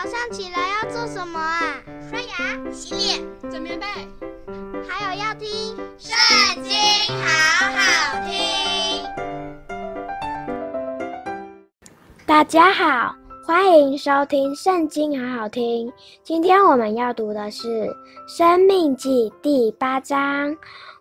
早上起来要做什么啊？刷牙、洗脸、整棉被，还有要听《圣经》，好好听。大家好，欢迎收听《圣经》，好好听。今天我们要读的是《生命记》第八章。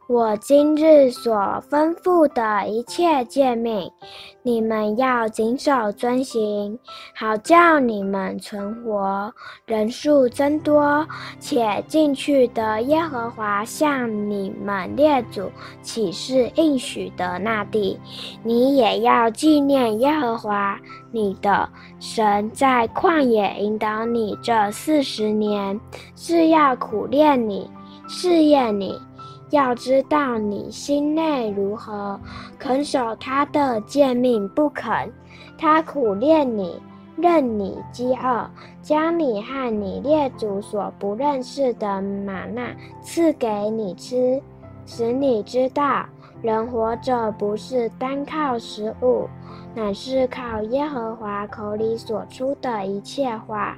我今日所吩咐的一切诫命，你们要谨守遵行，好叫你们存活，人数增多，且进去得耶和华向你们列祖起誓应许的那地。你也要纪念耶和华你的神在旷野引导你这四十年，是要苦练你，试验你。要知道你心内如何，肯守他的诫命不肯，他苦练你，任你饥饿，将你和你列祖所不认识的吗哪赐给你吃，使你知道，人活着不是单靠食物，乃是靠耶和华口里所出的一切话。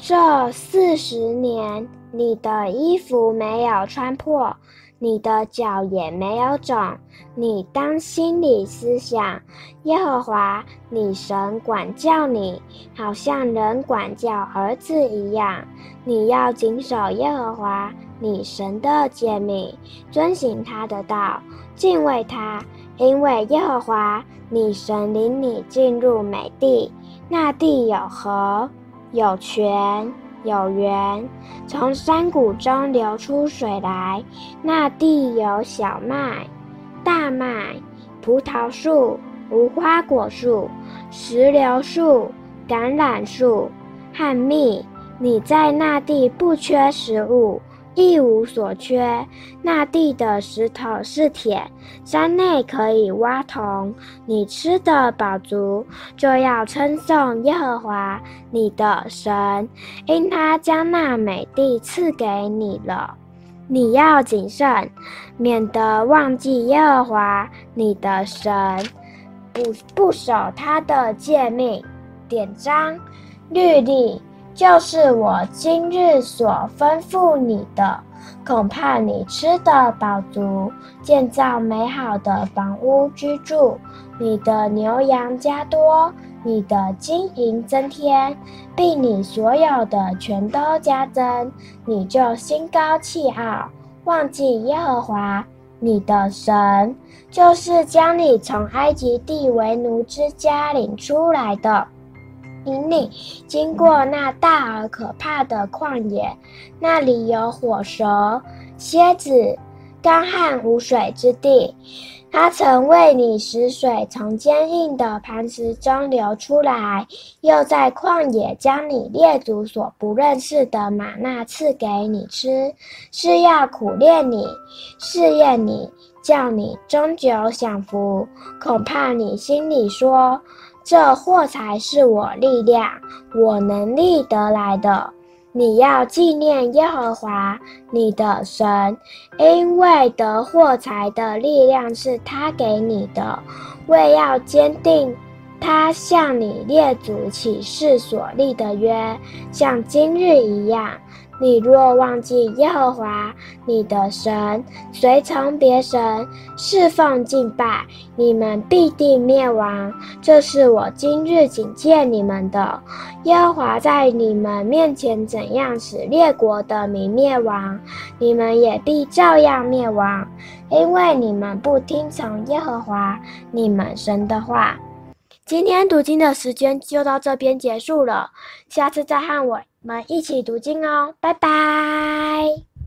这四十年，你的衣服没有穿破。你的脚也没有肿，你当心里思想，耶和华你神管教你，好像人管教儿子一样。你要谨守耶和华你神的诫命，遵行他的道，敬畏他，因为耶和华你神领你进入美地，那地有河，有泉。有源，从山谷中流出水来。那地有小麦、大麦、葡萄树、无花果树、石榴树、橄榄树和蜜。你在那地不缺食物。一无所缺，那地的石头是铁，山内可以挖铜。你吃得饱足，就要称颂耶和华你的神，因他将那美地赐给你了。你要谨慎，免得忘记耶和华你的神，不不守他的诫命、典章、律例。就是我今日所吩咐你的，恐怕你吃得饱足，建造美好的房屋居住，你的牛羊加多，你的金银增添，并你所有的全都加增，你就心高气傲，忘记耶和华你的神，就是将你从埃及地为奴之家领出来的。引你经过那大而可怕的旷野，那里有火蛇、蝎子、干旱无水之地。他曾为你使水从坚硬的磐石中流出来，又在旷野将你列祖所不认识的吗哪赐给你吃，是要苦练你、试验你，叫你终久享福。恐怕你心里说。这货财是我力量、我能力得来的。你要纪念耶和华你的神，因为得货财的力量是他给你的，为要坚定他向你列祖起誓所立的约，像今日一样。你若忘记耶和华你的神，随从别神，侍奉敬拜，你们必定灭亡。这是我今日警戒你们的。耶和华在你们面前怎样使列国的民灭亡，你们也必照样灭亡，因为你们不听从耶和华你们神的话。今天读经的时间就到这边结束了，下次再和我们一起读经哦，拜拜。